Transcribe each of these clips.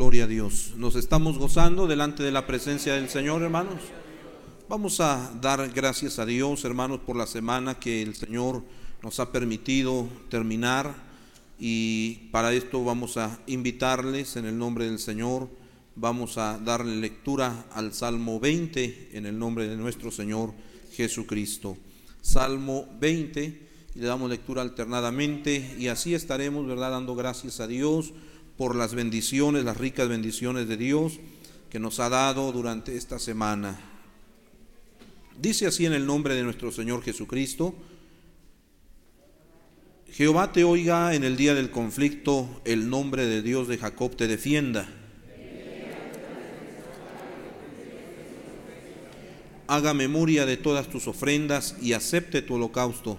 Gloria a Dios. Nos estamos gozando delante de la presencia del Señor, hermanos. Vamos a dar gracias a Dios, hermanos, por la semana que el Señor nos ha permitido terminar. Y para esto vamos a invitarles en el nombre del Señor. Vamos a darle lectura al Salmo 20 en el nombre de nuestro Señor Jesucristo. Salmo 20 y le damos lectura alternadamente y así estaremos, ¿verdad?, dando gracias a Dios por las bendiciones, las ricas bendiciones de Dios que nos ha dado durante esta semana. Dice así en el nombre de nuestro Señor Jesucristo, Jehová te oiga en el día del conflicto, el nombre de Dios de Jacob te defienda. Haga memoria de todas tus ofrendas y acepte tu holocausto.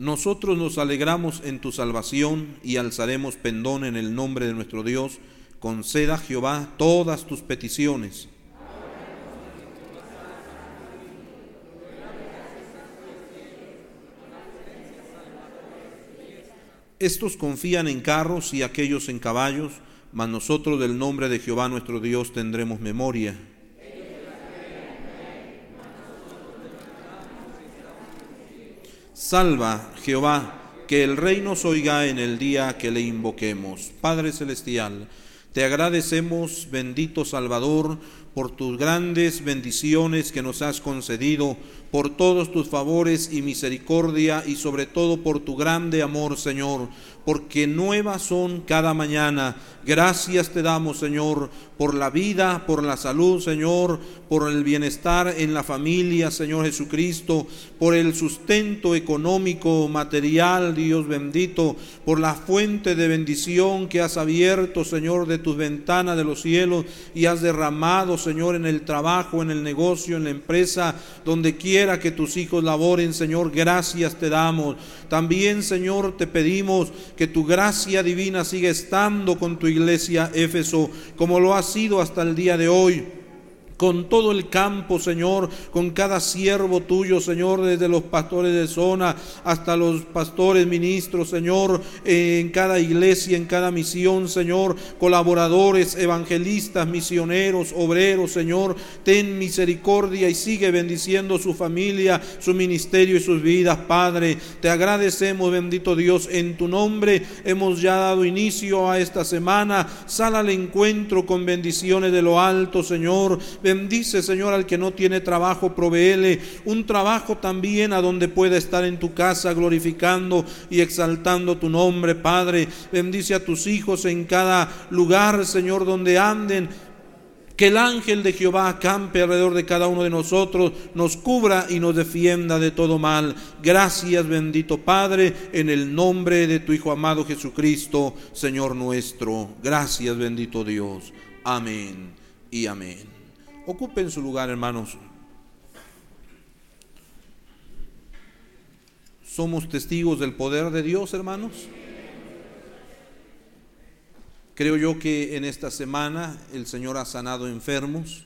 Nosotros nos alegramos en tu salvación y alzaremos pendón en el nombre de nuestro Dios. Conceda Jehová todas tus peticiones. Estos confían en carros y aquellos en caballos, mas nosotros del nombre de Jehová nuestro Dios tendremos memoria. Salva, Jehová, que el rey nos oiga en el día que le invoquemos. Padre Celestial, te agradecemos, bendito Salvador, por tus grandes bendiciones que nos has concedido, por todos tus favores y misericordia y sobre todo por tu grande amor, Señor, porque nuevas son cada mañana. Gracias te damos, Señor, por la vida, por la salud, Señor, por el bienestar en la familia, Señor Jesucristo, por el sustento económico, material, Dios bendito, por la fuente de bendición que has abierto, Señor, de tus ventanas de los cielos y has derramado, Señor, en el trabajo, en el negocio, en la empresa, donde quiera que tus hijos laboren, Señor, gracias te damos. También, Señor, te pedimos que tu gracia divina siga estando con tu iglesia Éfeso, como lo ha sido hasta el día de hoy con todo el campo, Señor, con cada siervo tuyo, Señor, desde los pastores de zona hasta los pastores ministros, Señor, en cada iglesia, en cada misión, Señor, colaboradores, evangelistas, misioneros, obreros, Señor, ten misericordia y sigue bendiciendo su familia, su ministerio y sus vidas, Padre. Te agradecemos, bendito Dios, en tu nombre hemos ya dado inicio a esta semana. Sal al encuentro con bendiciones de lo alto, Señor. Bendice, Señor, al que no tiene trabajo, proveele un trabajo también a donde pueda estar en tu casa glorificando y exaltando tu nombre, Padre. Bendice a tus hijos en cada lugar, Señor, donde anden. Que el ángel de Jehová acampe alrededor de cada uno de nosotros, nos cubra y nos defienda de todo mal. Gracias, bendito Padre, en el nombre de tu Hijo amado Jesucristo, Señor nuestro. Gracias, bendito Dios. Amén y amén. Ocupen su lugar, hermanos. Somos testigos del poder de Dios, hermanos. Creo yo que en esta semana el Señor ha sanado enfermos.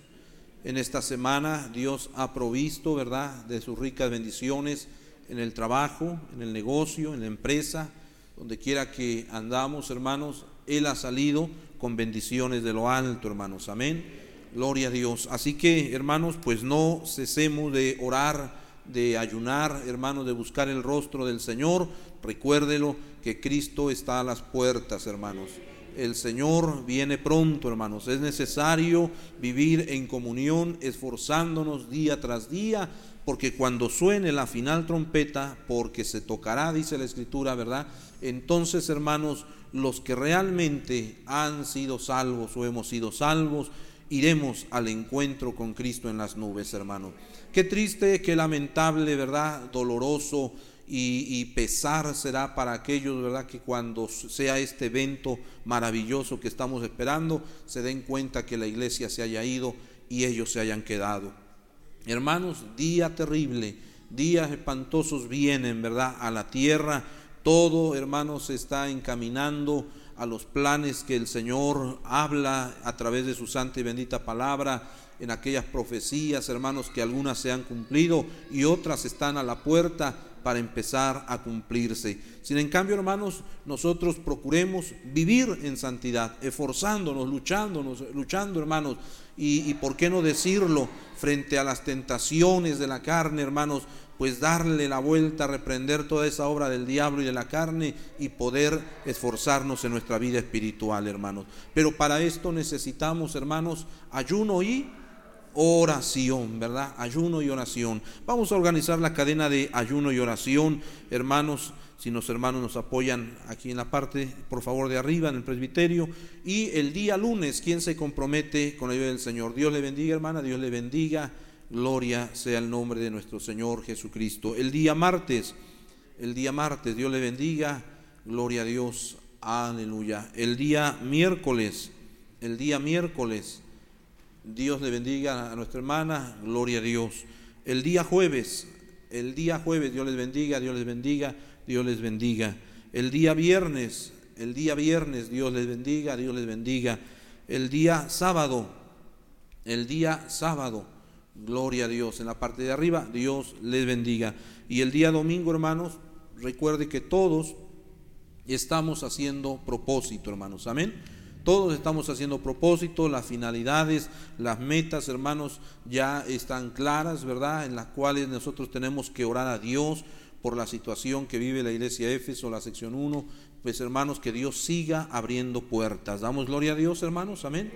En esta semana Dios ha provisto, ¿verdad?, de sus ricas bendiciones en el trabajo, en el negocio, en la empresa, donde quiera que andamos, hermanos. Él ha salido con bendiciones de lo alto, hermanos. Amén. Gloria a Dios. Así que, hermanos, pues no cesemos de orar, de ayunar, hermanos, de buscar el rostro del Señor. Recuérdelo que Cristo está a las puertas, hermanos. El Señor viene pronto, hermanos. Es necesario vivir en comunión, esforzándonos día tras día, porque cuando suene la final trompeta, porque se tocará, dice la Escritura, ¿verdad? Entonces, hermanos, los que realmente han sido salvos o hemos sido salvos, iremos al encuentro con Cristo en las nubes, hermano. Qué triste, qué lamentable, ¿verdad? Doloroso y, pesar será para aquellos, ¿verdad? Que cuando sea este evento maravilloso que estamos esperando, se den cuenta que la iglesia se haya ido y ellos se hayan quedado. Hermanos, día terrible, días espantosos vienen, ¿verdad? A la tierra. Todo, hermanos, se está encaminando a los planes que el Señor habla a través de su santa y bendita palabra, en aquellas profecías, hermanos, que algunas se han cumplido y otras están a la puerta, para empezar a cumplirse. Sin en cambio, hermanos, nosotros procuremos vivir en santidad, esforzándonos, luchándonos, luchando, hermanos, y, y por qué no decirlo frente a las tentaciones de la carne, hermanos, pues darle la vuelta, reprender toda esa obra del diablo y de la carne y poder esforzarnos en nuestra vida espiritual, hermanos. Pero para esto necesitamos, hermanos, ayuno y oración, ¿verdad? Ayuno y oración. Vamos a organizar la cadena de ayuno y oración, hermanos. Si los hermanos nos apoyan aquí en la parte, por favor, de arriba, en el presbiterio. Y el día lunes, ¿quién se compromete con la ayuda del Señor? Dios le bendiga, hermana, Dios le bendiga. Gloria sea el nombre de nuestro Señor Jesucristo. El día martes, el día martes, Dios le bendiga. Gloria a Dios. Aleluya. El día miércoles, el día miércoles, Dios le bendiga a nuestra hermana. Gloria a Dios. El día jueves, el día jueves, Dios les bendiga, Dios les bendiga, Dios les bendiga. El día viernes, el día viernes, Dios les bendiga, Dios les bendiga. El día sábado, el día sábado, Gloria a Dios. En la parte de arriba, Dios les bendiga. Y el día domingo, hermanos, recuerde que todos estamos haciendo propósito, hermanos. Amén. Todos estamos haciendo propósito, las finalidades, las metas, hermanos, ya están claras, ¿verdad? En las cuales nosotros tenemos que orar a Dios por la situación que vive la iglesia Éfeso, la sección 1. Pues, hermanos, que Dios siga abriendo puertas. Damos gloria a Dios, hermanos. Amén.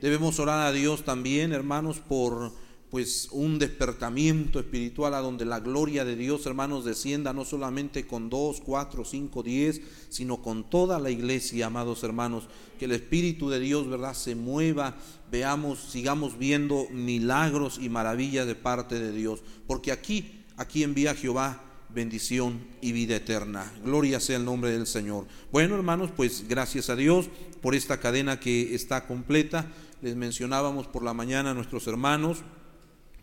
Debemos orar a Dios también, hermanos, por pues un despertamiento espiritual a donde la gloria de Dios, hermanos, descienda no solamente con dos, cuatro, cinco, diez, sino con toda la iglesia, amados hermanos, que el Espíritu de Dios, ¿verdad?, se mueva, veamos, sigamos viendo milagros y maravillas de parte de Dios, porque aquí, aquí envía Jehová bendición y vida eterna. Gloria sea el nombre del Señor. Bueno, hermanos, pues gracias a Dios por esta cadena que está completa. Les mencionábamos por la mañana a nuestros hermanos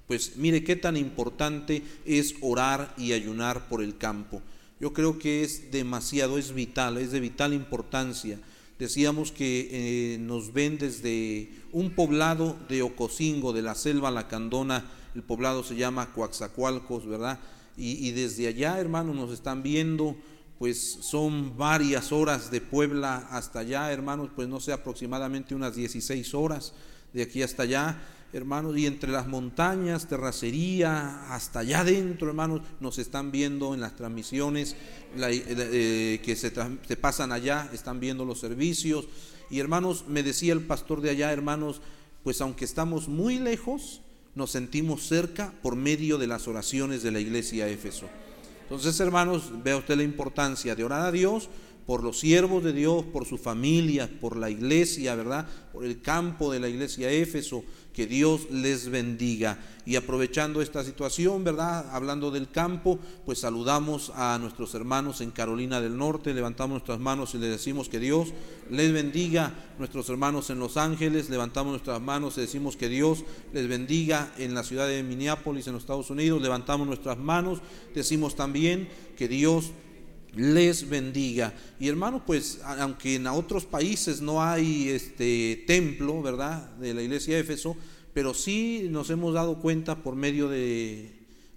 pues mire qué tan importante es orar y ayunar por el campo. Yo creo que es demasiado, es vital, es de vital importancia. Decíamos que eh, nos ven desde un poblado de Ocosingo, de la selva lacandona, el poblado se llama Coaxacualcos, ¿verdad? Y, y desde allá, hermanos, nos están viendo, pues son varias horas de Puebla hasta allá, hermanos, pues no sé, aproximadamente unas 16 horas de aquí hasta allá hermanos, y entre las montañas, terracería, hasta allá adentro, hermanos, nos están viendo en las transmisiones eh, que se, pasan allá, están viendo los servicios. Y hermanos, me decía el pastor de allá, hermanos, pues aunque estamos muy lejos, nos sentimos cerca por medio de las oraciones de la iglesia Éfeso. Entonces, hermanos, vea usted la importancia de orar a Dios por los siervos de Dios, por su familia, por la iglesia, ¿verdad? Por el campo de la iglesia Éfeso, que Dios les bendiga. Y aprovechando esta situación, ¿verdad? Hablando del campo, pues saludamos a nuestros hermanos en Carolina del Norte, levantamos nuestras manos y le decimos que Dios les bendiga. Nuestros hermanos en Los Ángeles, levantamos nuestras manos y decimos que Dios les bendiga en la ciudad de Minneapolis, en los Estados Unidos, levantamos nuestras manos, decimos también que Dios les bendiga. Y hermano, pues aunque en otros países no hay este templo, ¿verdad? De la iglesia de Éfeso, pero sí nos hemos dado cuenta por medio de,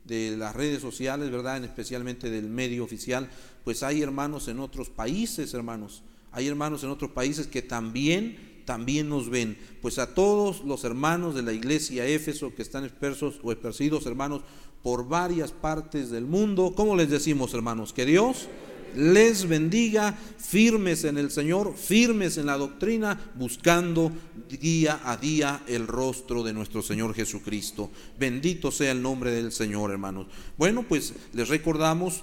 de las redes sociales, ¿verdad? Especialmente del medio oficial, pues hay hermanos en otros países, hermanos. Hay hermanos en otros países que también también nos ven. Pues a todos los hermanos de la iglesia Éfeso que están dispersos o esparcidos, hermanos, por varias partes del mundo, ¿cómo les decimos, hermanos? Que Dios les bendiga, firmes en el Señor, firmes en la doctrina, buscando día a día el rostro de nuestro Señor Jesucristo. Bendito sea el nombre del Señor, hermanos. Bueno, pues les recordamos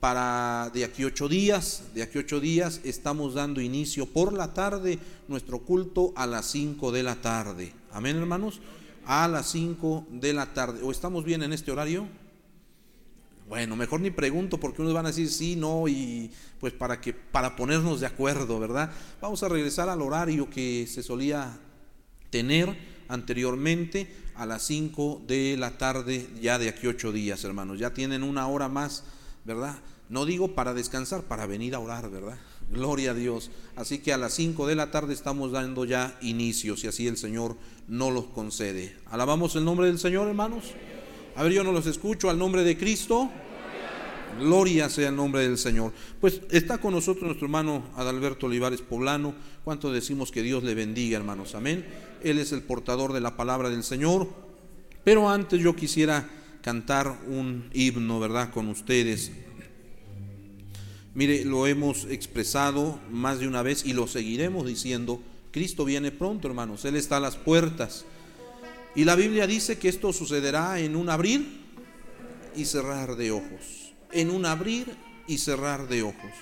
para de aquí ocho días, de aquí ocho días estamos dando inicio por la tarde nuestro culto a las cinco de la tarde. Amén, hermanos. A las cinco de la tarde. ¿O estamos bien en este horario? Bueno, mejor ni pregunto porque unos van a decir sí, no y pues para que para ponernos de acuerdo, ¿verdad? Vamos a regresar al horario que se solía tener anteriormente a las 5 de la tarde ya de aquí ocho días, hermanos. Ya tienen una hora más, ¿verdad? No digo para descansar, para venir a orar, ¿verdad? Gloria a Dios. Así que a las 5 de la tarde estamos dando ya inicio, si así el Señor no los concede. Alabamos el nombre del Señor, hermanos. A ver, yo no los escucho al nombre de Cristo. Gloria sea el nombre del Señor. Pues está con nosotros nuestro hermano Adalberto Olivares Poblano. ¿Cuánto decimos que Dios le bendiga, hermanos? Amén. Él es el portador de la palabra del Señor. Pero antes yo quisiera cantar un himno, ¿verdad? Con ustedes. Mire, lo hemos expresado más de una vez y lo seguiremos diciendo. Cristo viene pronto, hermanos. Él está a las puertas. Y la Biblia dice que esto sucederá en un abrir y cerrar de ojos. En un abrir y cerrar de ojos.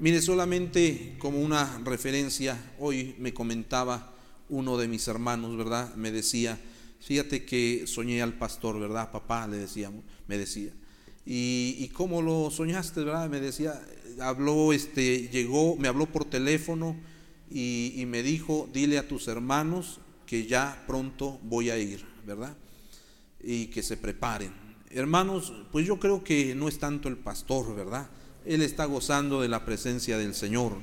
Mire, solamente como una referencia, hoy me comentaba uno de mis hermanos, ¿verdad? Me decía, fíjate que soñé al pastor, ¿verdad? Papá, le decíamos, me decía. Y, cómo lo soñaste, ¿verdad? Me decía, habló, este, llegó, me habló por teléfono y, me dijo, dile a tus hermanos que ya pronto voy a ir, ¿verdad? Y que se preparen. Hermanos, pues yo creo que no es tanto el pastor, ¿verdad? Él está gozando de la presencia del Señor.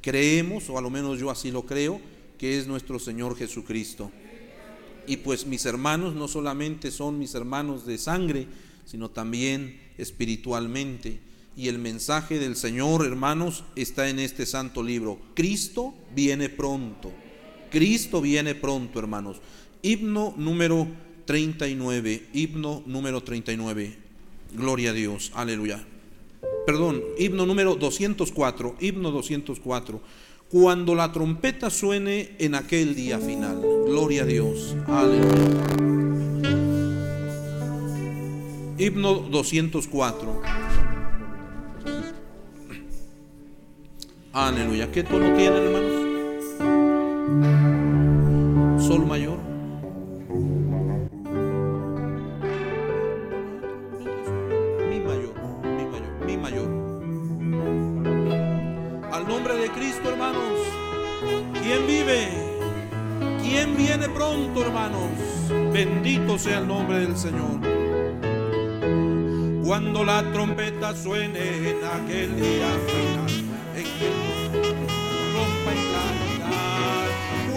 Creemos, o a lo menos yo así lo creo, que es nuestro Señor Jesucristo. Y pues mis hermanos no solamente son mis hermanos de sangre, sino también espiritualmente. Y el mensaje del Señor, hermanos, está en este santo libro. Cristo viene pronto. Cristo viene pronto, hermanos. Himno número 39. Himno número 39. Gloria a Dios. Aleluya. Perdón, himno número 204. Himno 204. Cuando la trompeta suene en aquel día final. Gloria a Dios. Aleluya. Himno 204. Aleluya. ¿Qué tono tiene, hermanos? Sol mayor. Mi mayor, mi mayor, mi mayor. Al nombre de Cristo, hermanos. ¿Quién vive? ¿Quién viene pronto, hermanos? Bendito sea el nombre del Señor cuando la trompeta suene en aquel día final,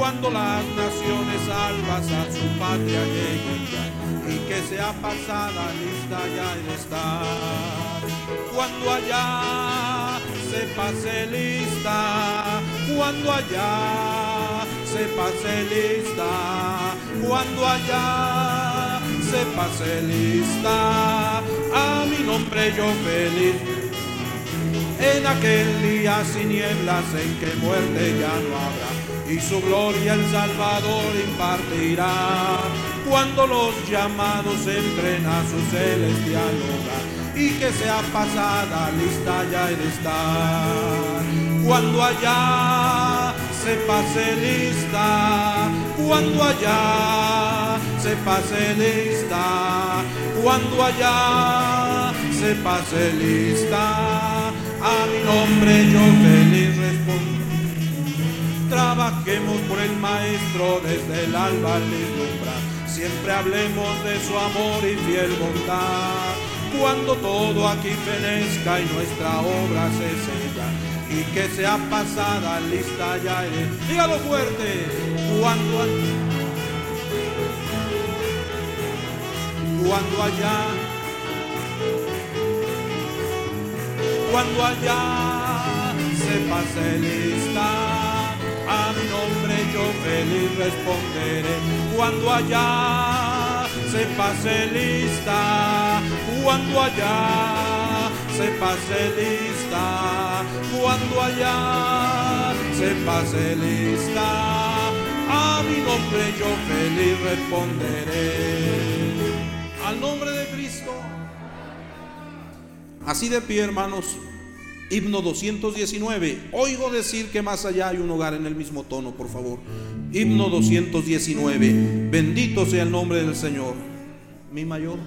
cuando las naciones salvas a su patria lleguen y que sea pasada lista ya el estar, cuando allá se pase lista, cuando allá se pase lista, cuando allá se pase lista, a mi nombre yo feliz. En aquel día sin nieblas en que muerte ya no habrá, y su gloria el Salvador impartirá. Cuando los llamados entren a su celestial hogar, y que sea pasada lista ya el estar. Cuando allá se pase lista, cuando allá se pase lista, cuando allá se pase lista, a mi nombre yo feliz respondo. Trabajemos por el Maestro desde el alba al vislumbrar, siempre hablemos de su amor y fiel bondad. Cuando todo aquí fenezca y nuestra obra se sella y que sea pasada lista ya es. Dígalo fuerte. Cuando, cuando allá, cuando allá se pase lista, a mi nombre yo feliz responderé. Cuando allá se pase lista, cuando allá se pase lista, cuando allá se pase lista, a mi nombre yo feliz responderé. Al nombre de Cristo. Así de pie, hermanos. Himno 219. Oigo decir que más allá hay un hogar en el mismo tono, por favor. Himno 219. Bendito sea el nombre del Señor. Mi mayor.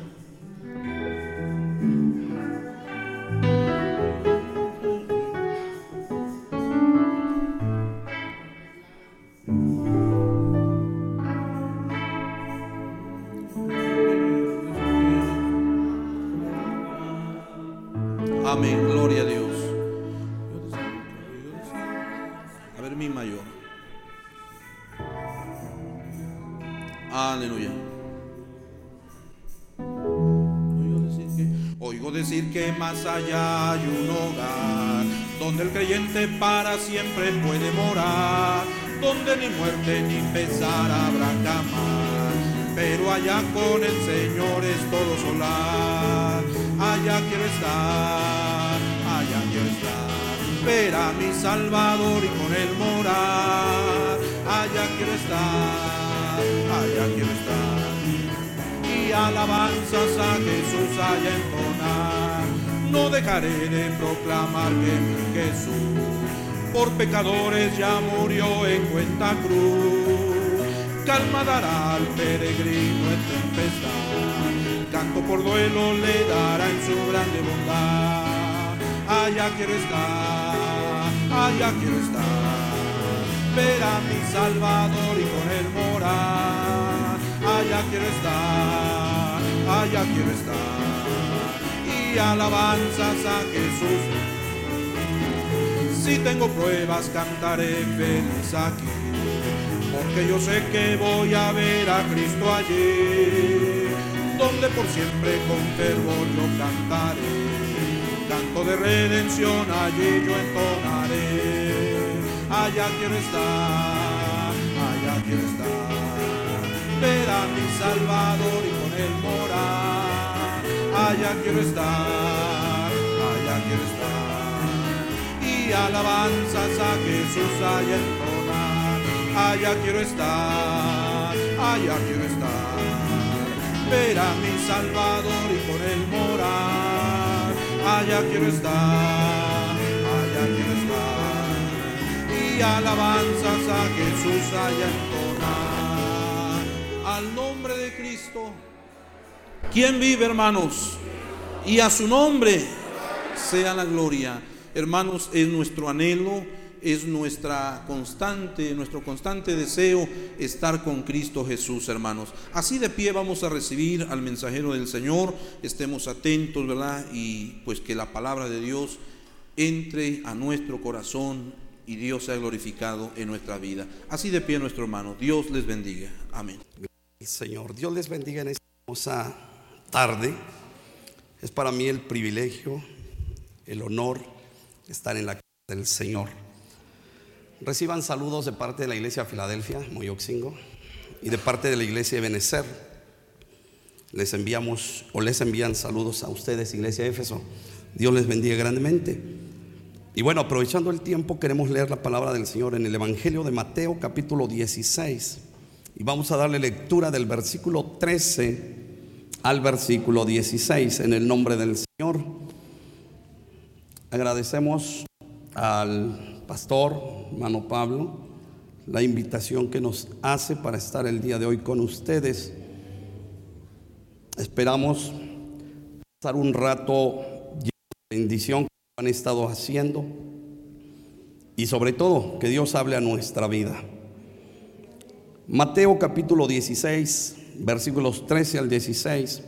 Amén, gloria a Dios. Decir que más allá hay un hogar, donde el creyente para siempre puede morar, donde ni muerte ni pesar habrá jamás. Pero allá con el Señor es todo solar, allá quiero estar, allá quiero estar, ver a mi Salvador y con él morar, allá quiero estar, allá quiero estar alabanzas a Jesús haya entonar. No dejaré de proclamar que mi Jesús por pecadores ya murió en cuenta cruz. Calma dará al peregrino en tempestad, canto por duelo le dará en su grande bondad. Allá quiero estar, allá quiero estar, ver a mi Salvador y con él morar. Allá quiero estar allá quiero estar. Alabanzas a Jesús. Si tengo pruebas, cantaré feliz aquí. Porque yo sé que voy a ver a Cristo allí. Donde por siempre con fervor yo cantaré. Canto de redención allí yo entonaré. Allá quiero estar, allá quiero estar. Ver a mi Salvador y el morar. Allá quiero estar, allá quiero estar. Y alabanzas a Jesús allá entonar. Allá quiero estar, allá quiero estar. Ver a mi Salvador y con él morar. Allá quiero estar, allá quiero estar. Y alabanzas a Jesús allá entonar. Al nombre de Cristo. ¿Quién vive, hermanos? Y a su nombre sea la gloria. Hermanos, es nuestro anhelo, es nuestra constante, nuestro constante deseo estar con Cristo Jesús, hermanos. Así de pie vamos a recibir al mensajero del Señor, estemos atentos, ¿verdad? Y pues que la palabra de Dios entre a nuestro corazón y Dios sea glorificado en nuestra vida. Así de pie nuestro hermano. Dios les bendiga. Amén. Señor, Dios les bendiga en esta hermosa tarde. Es para mí el privilegio, el honor estar en la casa del Señor. Reciban saludos de parte de la iglesia Filadelfia, Moyoxingo, y de parte de la iglesia de Benecer. Les enviamos o les envían saludos a ustedes, iglesia de Éfeso. Dios les bendiga grandemente. Y bueno, aprovechando el tiempo, queremos leer la palabra del Señor en el Evangelio de Mateo, capítulo 16. Y vamos a darle lectura del versículo 13 al versículo 16 en el nombre del Señor. Agradecemos al pastor, hermano Pablo, la invitación que nos hace para estar el día de hoy con ustedes. Esperamos pasar un rato de bendición que han estado haciendo y sobre todo que Dios hable a nuestra vida. Mateo capítulo 16, versículos 13 al 16.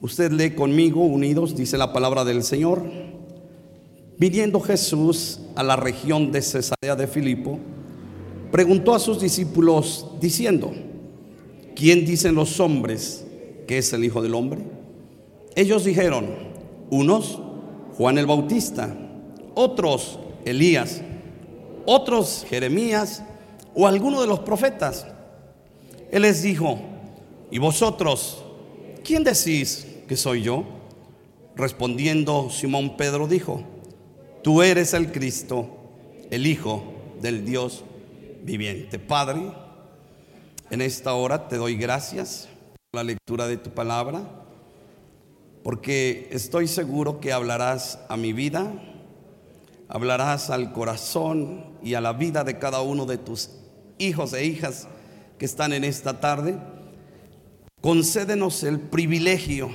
Usted lee conmigo, unidos, dice la palabra del Señor. Viniendo Jesús a la región de Cesarea de Filipo, preguntó a sus discípulos diciendo, ¿quién dicen los hombres que es el Hijo del Hombre? Ellos dijeron, unos, Juan el Bautista, otros, Elías, otros, Jeremías o alguno de los profetas. Él les dijo, ¿Y vosotros, quién decís que soy yo? Respondiendo Simón Pedro dijo, tú eres el Cristo, el Hijo del Dios viviente. Padre, en esta hora te doy gracias por la lectura de tu palabra, porque estoy seguro que hablarás a mi vida, hablarás al corazón y a la vida de cada uno de tus hijos e hijas que están en esta tarde Concédenos el privilegio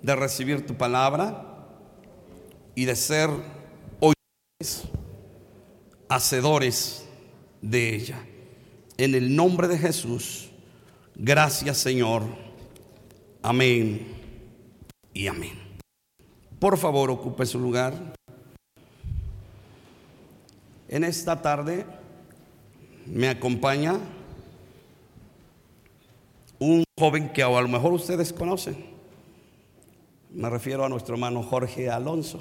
de recibir tu palabra y de ser oidores, hacedores de ella. En el nombre de Jesús, gracias Señor. Amén y amén. Por favor, ocupe su lugar. En esta tarde me acompaña joven que a lo mejor ustedes conocen. Me refiero a nuestro hermano Jorge Alonso.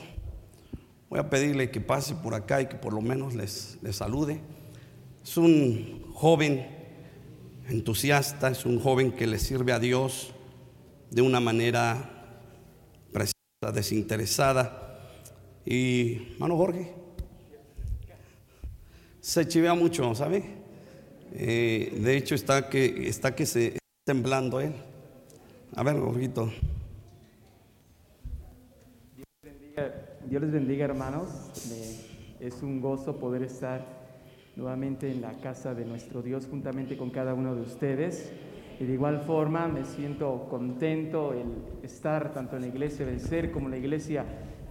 Voy a pedirle que pase por acá y que por lo menos les, les salude. Es un joven entusiasta, es un joven que le sirve a Dios de una manera precisa, desinteresada. Y, hermano Jorge, se chivea mucho, ¿sabe? Eh, de hecho, está que, está que se temblando él. A ver, Jorgito. Dios les bendiga, hermanos. Es un gozo poder estar nuevamente en la casa de nuestro Dios juntamente con cada uno de ustedes. Y de igual forma me siento contento el estar tanto en la iglesia Vencer como en la iglesia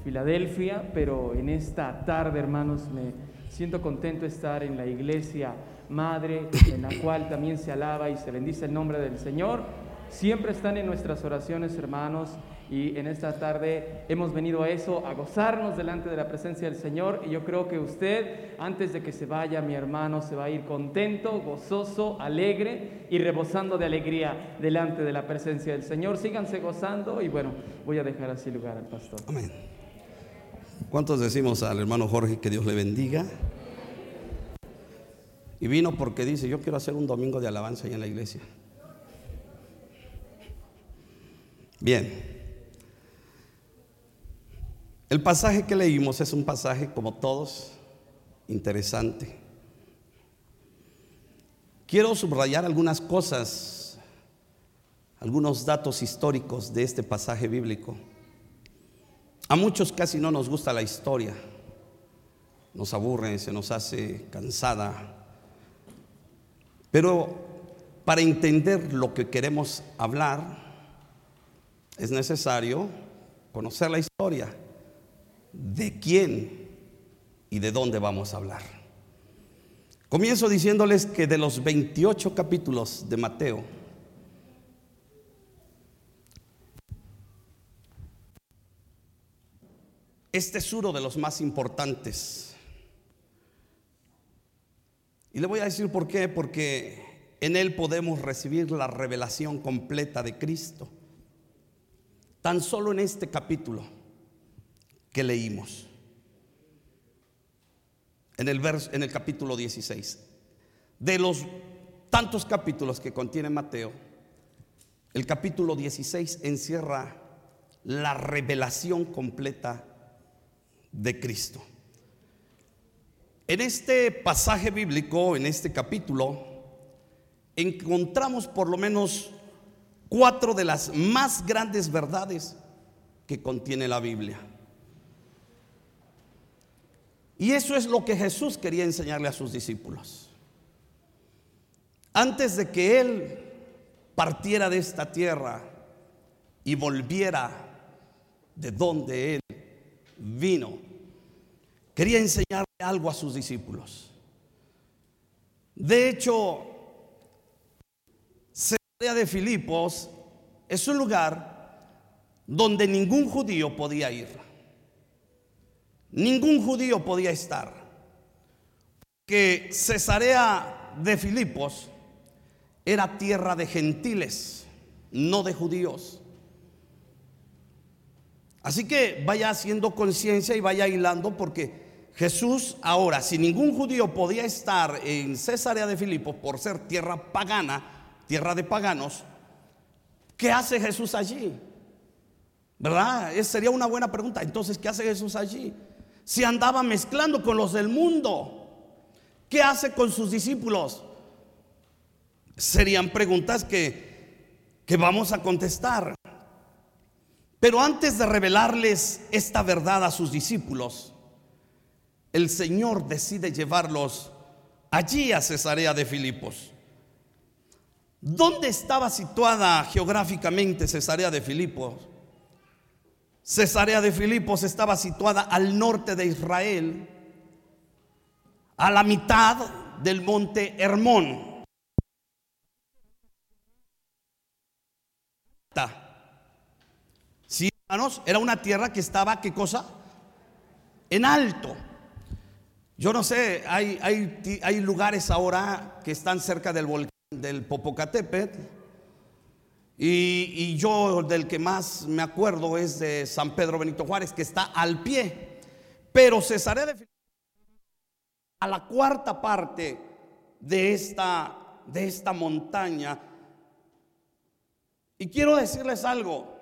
Filadelfia, pero en esta tarde, hermanos, me siento contento estar en la iglesia madre, en la cual también se alaba y se bendice el nombre del Señor. Siempre están en nuestras oraciones, hermanos, y en esta tarde hemos venido a eso, a gozarnos delante de la presencia del Señor. Y yo creo que usted, antes de que se vaya, mi hermano, se va a ir contento, gozoso, alegre y rebosando de alegría delante de la presencia del Señor. Síganse gozando y bueno, voy a dejar así lugar al pastor. Amén. ¿Cuántos decimos al hermano Jorge que Dios le bendiga? Y vino porque dice, yo quiero hacer un domingo de alabanza ahí en la iglesia. Bien. El pasaje que leímos es un pasaje, como todos, interesante. Quiero subrayar algunas cosas, algunos datos históricos de este pasaje bíblico. A muchos casi no nos gusta la historia, nos aburre, se nos hace cansada. Pero para entender lo que queremos hablar, es necesario conocer la historia de quién y de dónde vamos a hablar. Comienzo diciéndoles que de los 28 capítulos de Mateo, este es uno de los más importantes. Y le voy a decir por qué, porque en él podemos recibir la revelación completa de Cristo. Tan solo en este capítulo que leímos. En el, vers- en el capítulo 16. De los tantos capítulos que contiene Mateo, el capítulo 16 encierra la revelación completa de Cristo. En este pasaje bíblico, en este capítulo, encontramos por lo menos cuatro de las más grandes verdades que contiene la Biblia. Y eso es lo que Jesús quería enseñarle a sus discípulos. Antes de que Él partiera de esta tierra y volviera de donde Él vino, quería enseñarle algo a sus discípulos. De hecho, Cesarea de Filipos es un lugar donde ningún judío podía ir. Ningún judío podía estar. Que Cesarea de Filipos era tierra de gentiles, no de judíos. Así que vaya haciendo conciencia y vaya hilando porque Jesús ahora, si ningún judío podía estar en Cesarea de Filipos por ser tierra pagana, tierra de paganos, ¿qué hace Jesús allí? ¿Verdad? Esa sería una buena pregunta. Entonces, ¿qué hace Jesús allí? Si andaba mezclando con los del mundo, ¿qué hace con sus discípulos? Serían preguntas que, que vamos a contestar. Pero antes de revelarles esta verdad a sus discípulos, el Señor decide llevarlos allí a Cesarea de Filipos. ¿Dónde estaba situada geográficamente Cesarea de Filipos? Cesarea de Filipos estaba situada al norte de Israel, a la mitad del monte Hermón. Sí, hermanos, era una tierra que estaba, ¿qué cosa? En alto. Yo no sé, hay, hay, hay lugares ahora que están cerca del volcán del Popocatépetl Y, y yo del que más me acuerdo es de San Pedro Benito Juárez, que está al pie. Pero Cesarea de a la cuarta parte de esta, de esta montaña. Y quiero decirles algo.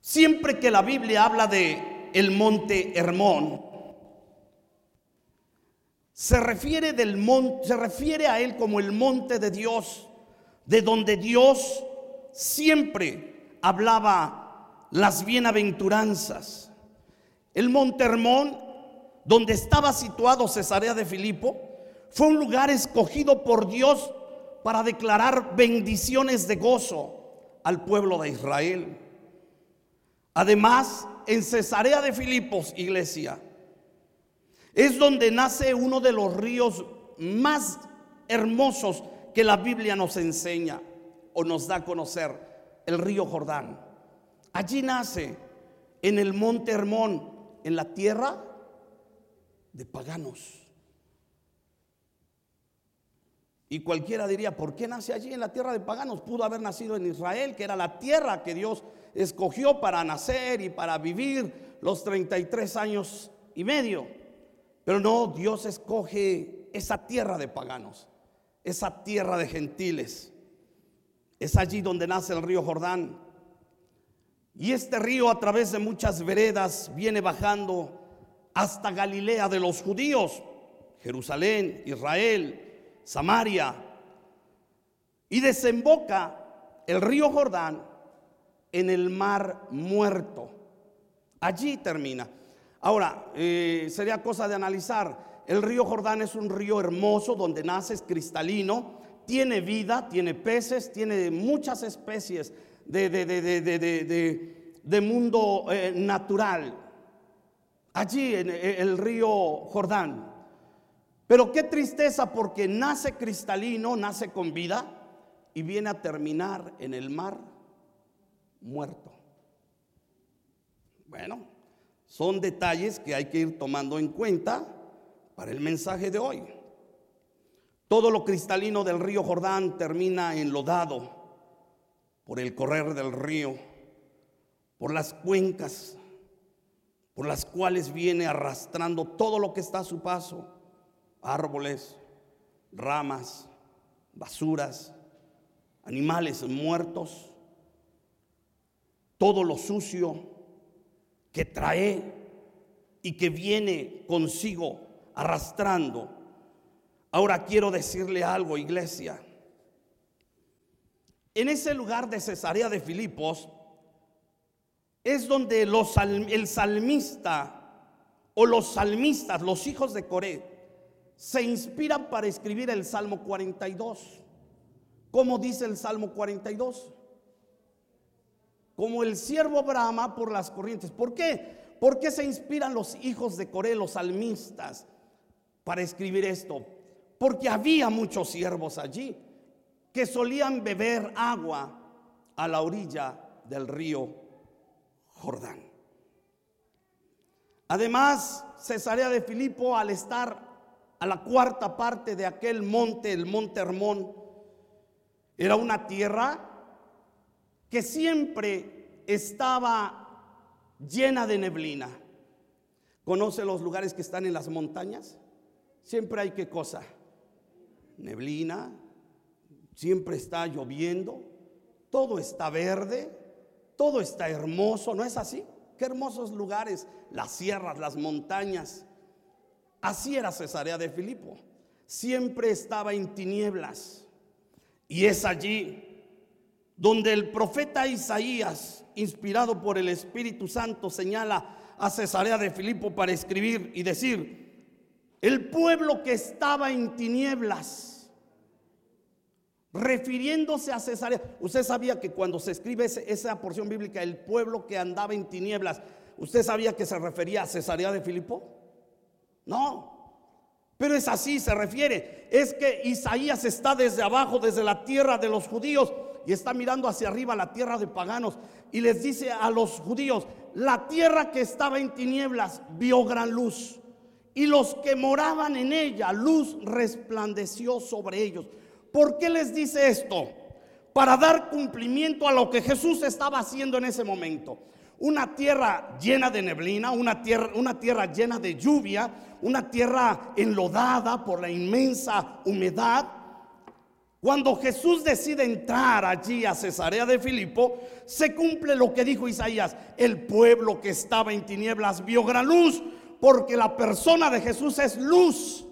Siempre que la Biblia habla de el monte Hermón, se refiere del monte, se refiere a él como el monte de Dios, de donde Dios siempre hablaba las bienaventuranzas. El monte Hermón, donde estaba situado Cesarea de Filipo, fue un lugar escogido por Dios para declarar bendiciones de gozo al pueblo de Israel. Además, en Cesarea de Filipos, iglesia, es donde nace uno de los ríos más hermosos que la Biblia nos enseña o nos da a conocer, el río Jordán. Allí nace, en el monte Hermón, en la tierra de paganos. Y cualquiera diría, ¿por qué nace allí en la tierra de paganos? Pudo haber nacido en Israel, que era la tierra que Dios escogió para nacer y para vivir los 33 años y medio. Pero no, Dios escoge esa tierra de paganos, esa tierra de gentiles. Es allí donde nace el río Jordán. Y este río a través de muchas veredas viene bajando hasta Galilea de los judíos, Jerusalén, Israel, Samaria, y desemboca el río Jordán en el mar muerto. Allí termina. Ahora, eh, sería cosa de analizar. El río Jordán es un río hermoso donde nace, es cristalino, tiene vida, tiene peces, tiene muchas especies de, de, mundo eh, natural. Allí en el río Jordán. Pero qué tristeza porque nace cristalino, nace con vida y viene a terminar en el mar muerto. Bueno, son detalles que hay que ir tomando en cuenta para el mensaje de hoy. Todo lo cristalino del río Jordán termina enlodado por el correr del río, por las cuencas por las cuales viene arrastrando todo lo que está a su paso árboles, ramas, basuras, animales muertos, todo lo sucio que trae y que viene consigo arrastrando. Ahora quiero decirle algo, iglesia. En ese lugar de Cesarea de Filipos es donde los, el salmista o los salmistas, los hijos de Coré, se inspiran para escribir el Salmo 42. ¿Cómo dice el Salmo 42? Como el siervo brama por las corrientes. ¿Por qué? ¿Por qué se inspiran los hijos de Coré, los salmistas, para escribir esto? Porque había muchos siervos allí que solían beber agua a la orilla del río Jordán. Además, Cesarea de Filipo, al estar a la cuarta parte de aquel monte, el monte Hermón, era una tierra que siempre estaba llena de neblina. ¿Conoce los lugares que están en las montañas? Siempre hay qué cosa? Neblina, siempre está lloviendo, todo está verde, todo está hermoso, ¿no es así? Qué hermosos lugares, las sierras, las montañas. Así era Cesarea de Filipo. Siempre estaba en tinieblas. Y es allí donde el profeta Isaías, inspirado por el Espíritu Santo, señala a Cesarea de Filipo para escribir y decir, el pueblo que estaba en tinieblas, refiriéndose a Cesarea. Usted sabía que cuando se escribe esa porción bíblica, el pueblo que andaba en tinieblas, ¿usted sabía que se refería a Cesarea de Filipo? No. Pero es así, se refiere. Es que Isaías está desde abajo, desde la tierra de los judíos, y está mirando hacia arriba la tierra de paganos. Y les dice a los judíos, la tierra que estaba en tinieblas vio gran luz. Y los que moraban en ella, luz resplandeció sobre ellos. ¿Por qué les dice esto? Para dar cumplimiento a lo que Jesús estaba haciendo en ese momento. Una tierra llena de neblina, una tierra, una tierra llena de lluvia, una tierra enlodada por la inmensa humedad. Cuando Jesús decide entrar allí a Cesarea de Filipo, se cumple lo que dijo Isaías. El pueblo que estaba en tinieblas vio gran luz, porque la persona de Jesús es luz.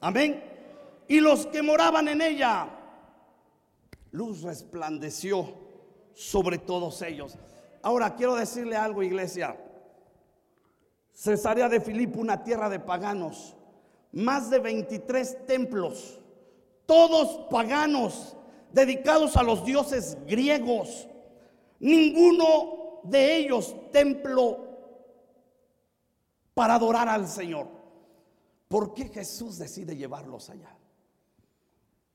Amén. Y los que moraban en ella, luz resplandeció sobre todos ellos. Ahora quiero decirle algo, iglesia. Cesarea de Filipo, una tierra de paganos, más de 23 templos todos paganos, dedicados a los dioses griegos. Ninguno de ellos templo para adorar al Señor. ¿Por qué Jesús decide llevarlos allá?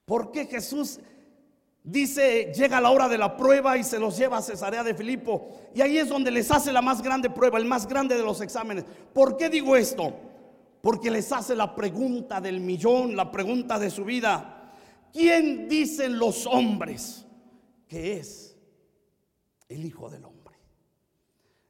¿Por qué Jesús dice, llega la hora de la prueba y se los lleva a Cesarea de Filipo? Y ahí es donde les hace la más grande prueba, el más grande de los exámenes. ¿Por qué digo esto? Porque les hace la pregunta del millón, la pregunta de su vida. ¿quién dicen los hombres que es el Hijo del Hombre?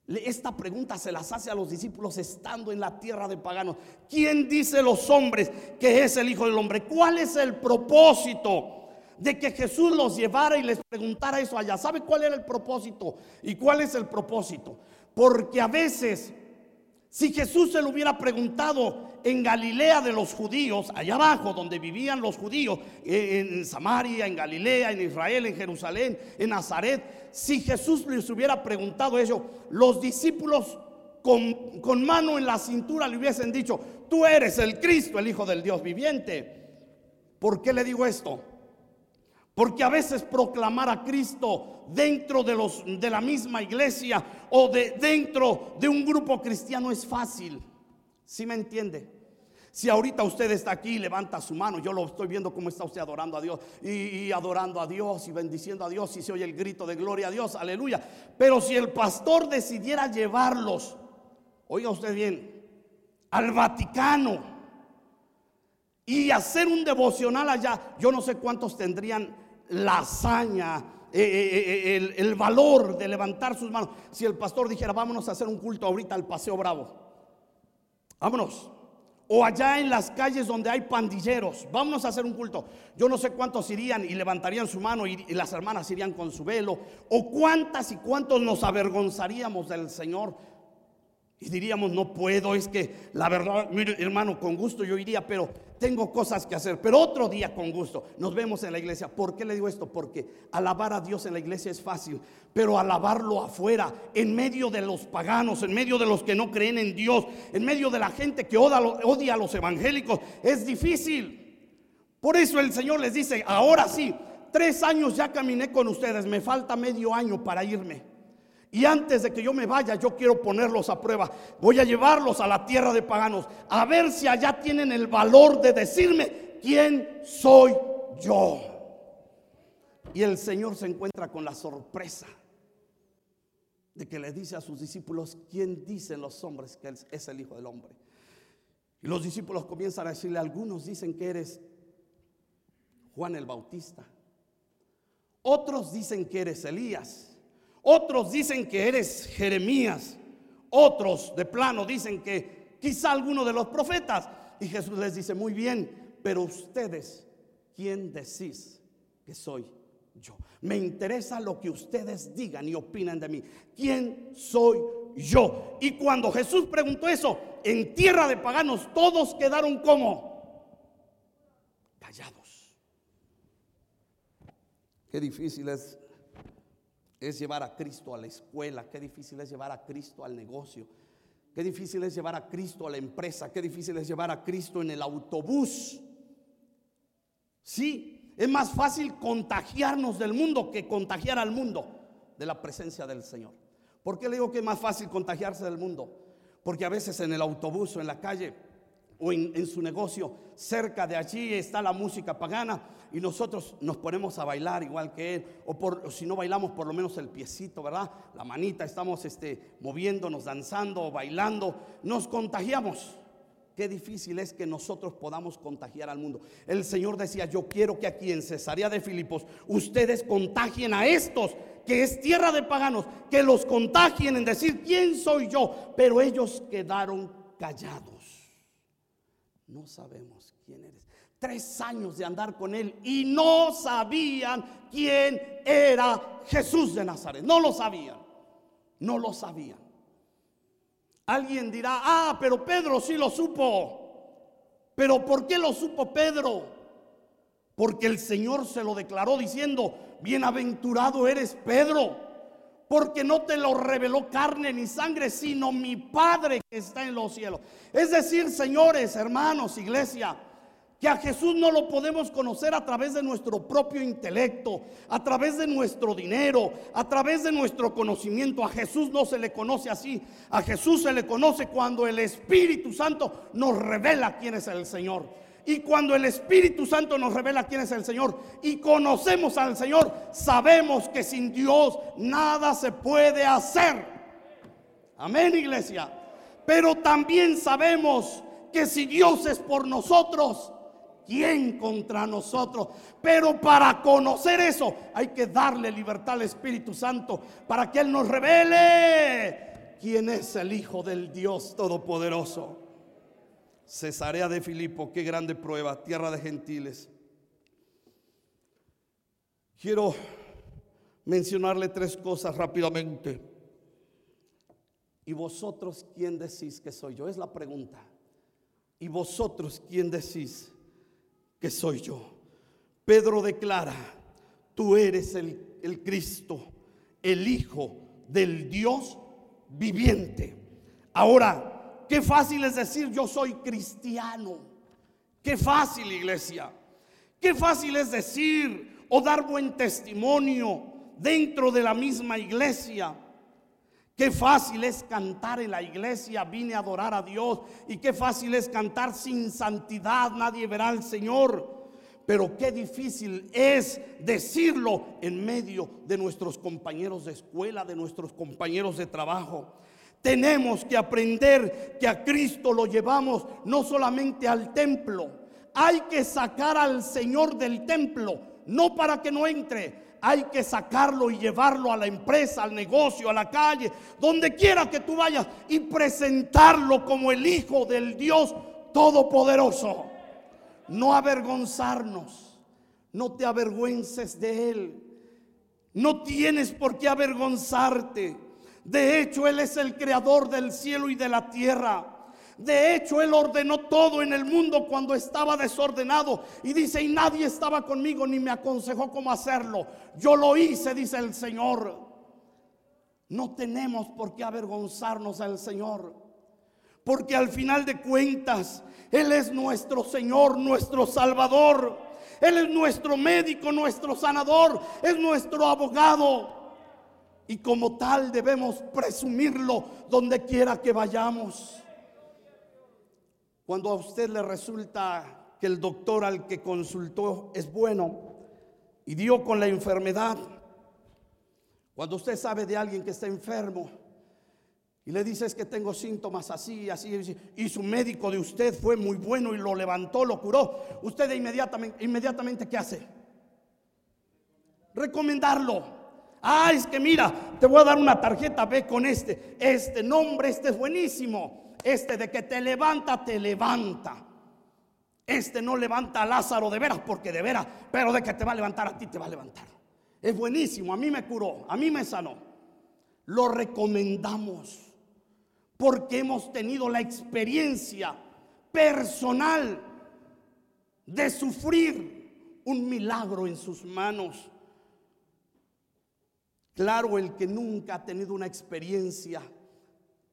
Esta pregunta se las hace a los discípulos estando en la tierra de paganos. ¿Quién dice los hombres que es el Hijo del Hombre? ¿Cuál es el propósito de que Jesús los llevara y les preguntara eso allá? ¿Sabe cuál era el propósito? ¿Y cuál es el propósito? Porque a veces, si Jesús se lo hubiera preguntado en Galilea de los judíos, allá abajo donde vivían los judíos, eh, en Samaria, en Galilea, en Israel, en Jerusalén, en Nazaret, si Jesús les hubiera preguntado eso, los discípulos con, con mano en la cintura le hubiesen dicho, tú eres el Cristo, el Hijo del Dios viviente. ¿Por qué le digo esto? Porque a veces proclamar a Cristo dentro de, los, de la misma iglesia o de, dentro de un grupo cristiano es fácil. ¿Sí me entiende? Si ahorita usted está aquí levanta su mano, yo lo estoy viendo cómo está usted adorando a Dios y, adorando a Dios y bendiciendo a Dios y se oye el grito de gloria a Dios, aleluya. Pero si el pastor decidiera llevarlos, oiga usted bien, al Vaticano y hacer un devocional allá, yo no sé cuántos tendrían la hazaña, eh, eh, eh, el, valor de levantar sus manos. Si el pastor dijera, vámonos a hacer un culto ahorita al Paseo Bravo, vámonos o allá en las calles donde hay pandilleros, vámonos a hacer un culto. Yo no sé cuántos irían y levantarían su mano y, las hermanas irían con su velo, o cuántas y cuántos nos avergonzaríamos del Señor y diríamos, no puedo, es que la verdad, mire hermano, con gusto yo iría, pero tengo cosas que hacer. Pero otro día con gusto nos vemos en la iglesia. ¿Por qué le digo esto? Porque alabar a Dios en la iglesia es fácil, pero alabarlo afuera, en medio de los paganos, en medio de los que no creen en Dios, en medio de la gente que odia, a los evangélicos, es difícil. Por eso el Señor les dice, ahora sí, tres años ya caminé con ustedes, me falta medio año para irme. Y antes de que yo me vaya, yo quiero ponerlos a prueba. Voy a llevarlos a la tierra de paganos, a ver si allá tienen el valor de decirme quién soy yo. Y el Señor se encuentra con la sorpresa de que le dice a sus discípulos, ¿quién dicen los hombres que es el Hijo del Hombre? Y los discípulos comienzan a decirle, algunos dicen que eres Juan el Bautista, otros dicen que eres Elías. Otros dicen que eres Jeremías. Otros de plano dicen que quizá alguno de los profetas. Y Jesús les dice, muy bien, pero ustedes, ¿quién decís que soy yo? Me interesa lo que ustedes digan y opinen de mí. ¿Quién soy yo? Y cuando Jesús preguntó eso, en tierra de paganos, todos quedaron como callados. Qué difícil es es llevar a Cristo a la escuela, qué difícil es llevar a Cristo al negocio, qué difícil es llevar a Cristo a la empresa, qué difícil es llevar a Cristo en el autobús. Sí, es más fácil contagiarnos del mundo que contagiar al mundo de la presencia del Señor. ¿Por qué le digo que es más fácil contagiarse del mundo? Porque a veces en el autobús o en la calle o en, su negocio, cerca de allí está la música pagana y nosotros nos ponemos a bailar igual que él, o, por, si no bailamos por lo menos el piecito, ¿verdad? La manita, estamos este, moviéndonos, danzando, bailando, nos contagiamos. Qué difícil es que nosotros podamos contagiar al mundo. El Señor decía, yo quiero que aquí en Cesarea de Filipos ustedes contagien a estos, que es tierra de paganos, que los contagien en decir, ¿quién soy yo? Pero ellos quedaron callados. No sabemos quién eres. Tres años de andar con él y no sabían quién era Jesús de Nazaret. No lo sabían. No lo sabían. Alguien dirá, ah, pero Pedro sí lo supo. Pero ¿por qué lo supo Pedro? Porque el Señor se lo declaró diciendo, bienaventurado eres Pedro, porque no te lo reveló carne ni sangre, sino mi Padre que está en los cielos. Es decir, señores, hermanos, iglesia, que a Jesús no lo podemos conocer a través de nuestro propio intelecto, a través de nuestro dinero, a través de nuestro conocimiento. A Jesús no se le conoce así. A Jesús se le conoce cuando el Espíritu Santo nos revela quién es el Señor. Y cuando el Espíritu Santo nos revela quién es el Señor y conocemos al Señor, sabemos que sin Dios nada se puede hacer. Amén, iglesia. Pero también sabemos que si Dios es por nosotros, ¿quién contra nosotros? Pero para conocer eso hay que darle libertad al Espíritu Santo para que Él nos revele quién es el Hijo del Dios Todopoderoso. Cesarea de Filipo, qué grande prueba, tierra de gentiles. Quiero mencionarle tres cosas rápidamente. ¿Y vosotros quién decís que soy yo? Es la pregunta. ¿Y vosotros quién decís que soy yo? Pedro declara, tú eres el, el Cristo, el Hijo del Dios viviente. Ahora, Qué fácil es decir yo soy cristiano. Qué fácil, iglesia. Qué fácil es decir o dar buen testimonio dentro de la misma iglesia. Qué fácil es cantar en la iglesia, vine a adorar a Dios. Y qué fácil es cantar sin santidad, nadie verá al Señor. Pero qué difícil es decirlo en medio de nuestros compañeros de escuela, de nuestros compañeros de trabajo. Tenemos que aprender que a Cristo lo llevamos no solamente al templo. Hay que sacar al Señor del templo, no para que no entre. Hay que sacarlo y llevarlo a la empresa, al negocio, a la calle, donde quiera que tú vayas y presentarlo como el Hijo del Dios Todopoderoso. No avergonzarnos, no te avergüences de Él. No tienes por qué avergonzarte. De hecho, Él es el creador del cielo y de la tierra. De hecho, Él ordenó todo en el mundo cuando estaba desordenado. Y dice, y nadie estaba conmigo ni me aconsejó cómo hacerlo. Yo lo hice, dice el Señor. No tenemos por qué avergonzarnos al Señor. Porque al final de cuentas, Él es nuestro Señor, nuestro Salvador. Él es nuestro médico, nuestro sanador, es nuestro abogado. Y como tal debemos presumirlo donde quiera que vayamos. Cuando a usted le resulta que el doctor al que consultó es bueno y dio con la enfermedad, cuando usted sabe de alguien que está enfermo y le dice que tengo síntomas así, así, y su médico de usted fue muy bueno y lo levantó, lo curó, usted inmediatamente, inmediatamente ¿qué hace? Recomendarlo. Ah, es que mira, te voy a dar una tarjeta, ve con este. Este nombre, este es buenísimo. Este de que te levanta, te levanta. Este no levanta a Lázaro de veras, porque de veras, pero de que te va a levantar a ti, te va a levantar. Es buenísimo, a mí me curó, a mí me sanó. Lo recomendamos porque hemos tenido la experiencia personal de sufrir un milagro en sus manos. Claro, el que nunca ha tenido una experiencia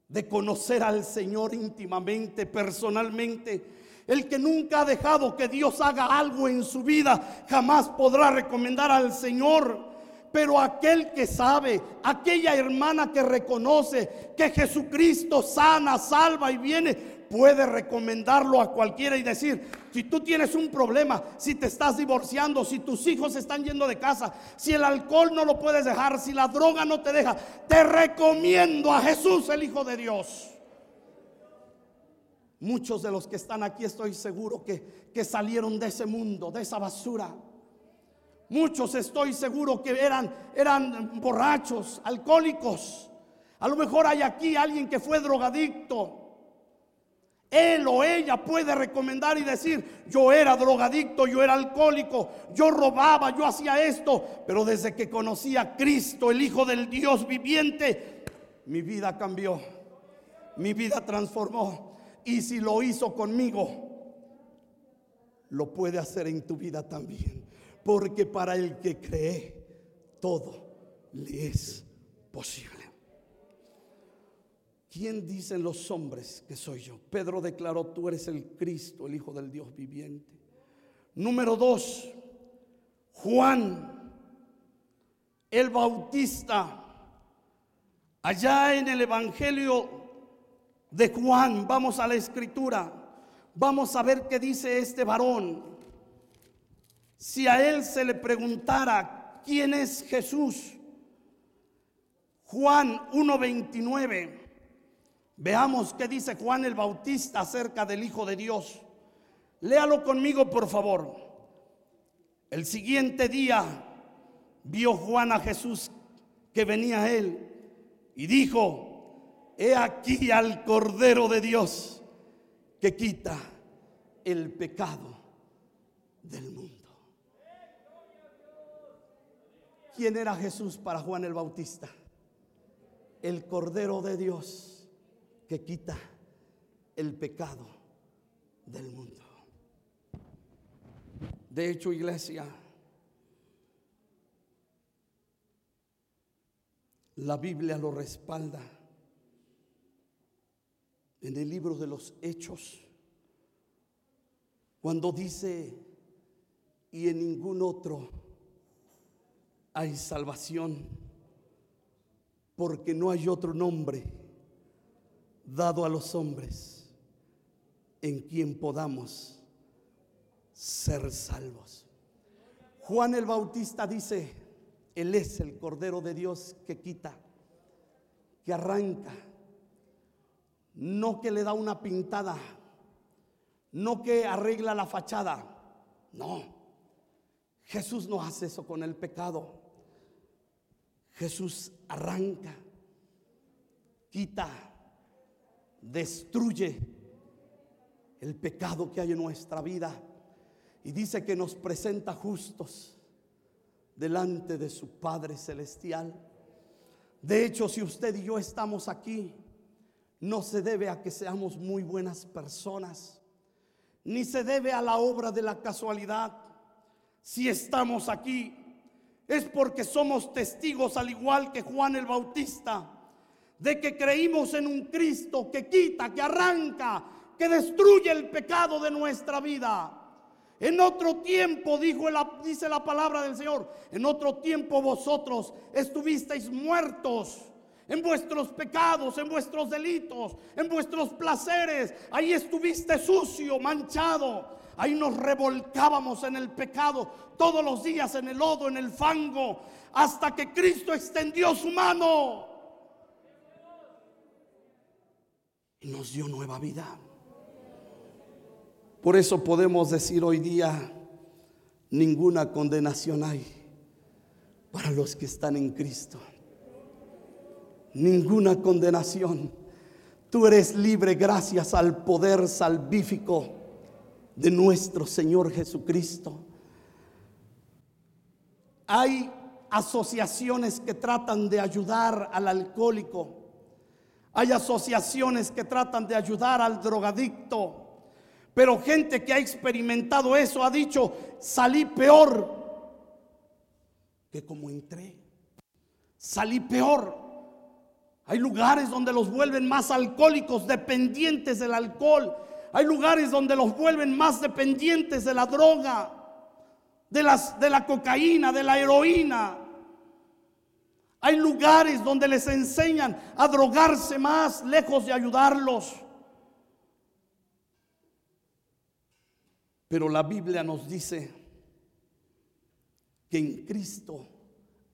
de conocer al Señor íntimamente, personalmente, el que nunca ha dejado que Dios haga algo en su vida, jamás podrá recomendar al Señor. Pero aquel que sabe, aquella hermana que reconoce que Jesucristo sana, salva y viene puede recomendarlo a cualquiera y decir, si tú tienes un problema, si te estás divorciando, si tus hijos están yendo de casa, si el alcohol no lo puedes dejar, si la droga no te deja, te recomiendo a Jesús, el Hijo de Dios. Muchos de los que están aquí estoy seguro que, que salieron de ese mundo, de esa basura. Muchos estoy seguro que eran, eran borrachos, alcohólicos. A lo mejor hay aquí alguien que fue drogadicto. Él o ella puede recomendar y decir, yo era drogadicto, yo era alcohólico, yo robaba, yo hacía esto, pero desde que conocí a Cristo, el Hijo del Dios viviente, mi vida cambió, mi vida transformó. Y si lo hizo conmigo, lo puede hacer en tu vida también. Porque para el que cree, todo le es posible. ¿Quién dicen los hombres que soy yo? Pedro declaró, tú eres el Cristo, el Hijo del Dios viviente. Número dos, Juan, el Bautista, allá en el Evangelio de Juan, vamos a la escritura, vamos a ver qué dice este varón. Si a él se le preguntara quién es Jesús, Juan 1.29. Veamos qué dice Juan el Bautista acerca del Hijo de Dios. Léalo conmigo, por favor. El siguiente día vio Juan a Jesús que venía a él y dijo, he aquí al Cordero de Dios que quita el pecado del mundo. ¿Quién era Jesús para Juan el Bautista? El Cordero de Dios que quita el pecado del mundo. De hecho, iglesia, la Biblia lo respalda en el libro de los Hechos, cuando dice, y en ningún otro hay salvación, porque no hay otro nombre dado a los hombres en quien podamos ser salvos. Juan el Bautista dice, Él es el Cordero de Dios que quita, que arranca, no que le da una pintada, no que arregla la fachada, no. Jesús no hace eso con el pecado. Jesús arranca, quita, destruye el pecado que hay en nuestra vida y dice que nos presenta justos delante de su Padre Celestial. De hecho, si usted y yo estamos aquí, no se debe a que seamos muy buenas personas, ni se debe a la obra de la casualidad. Si estamos aquí, es porque somos testigos al igual que Juan el Bautista de que creímos en un Cristo que quita, que arranca, que destruye el pecado de nuestra vida. En otro tiempo, dijo dice la palabra del Señor, en otro tiempo vosotros estuvisteis muertos en vuestros pecados, en vuestros delitos, en vuestros placeres. Ahí estuviste sucio, manchado. Ahí nos revolcábamos en el pecado todos los días, en el lodo, en el fango, hasta que Cristo extendió su mano y nos dio nueva vida. Por eso podemos decir hoy día, ninguna condenación hay para los que están en Cristo. Ninguna condenación. Tú eres libre gracias al poder salvífico de nuestro Señor Jesucristo. Hay asociaciones que tratan de ayudar al alcohólico hay asociaciones que tratan de ayudar al drogadicto. Pero gente que ha experimentado eso ha dicho, salí peor que como entré. Salí peor. Hay lugares donde los vuelven más alcohólicos, dependientes del alcohol. Hay lugares donde los vuelven más dependientes de la droga, de, las, de la cocaína, de la heroína. Hay lugares donde les enseñan a drogarse más lejos de ayudarlos. Pero la Biblia nos dice que en Cristo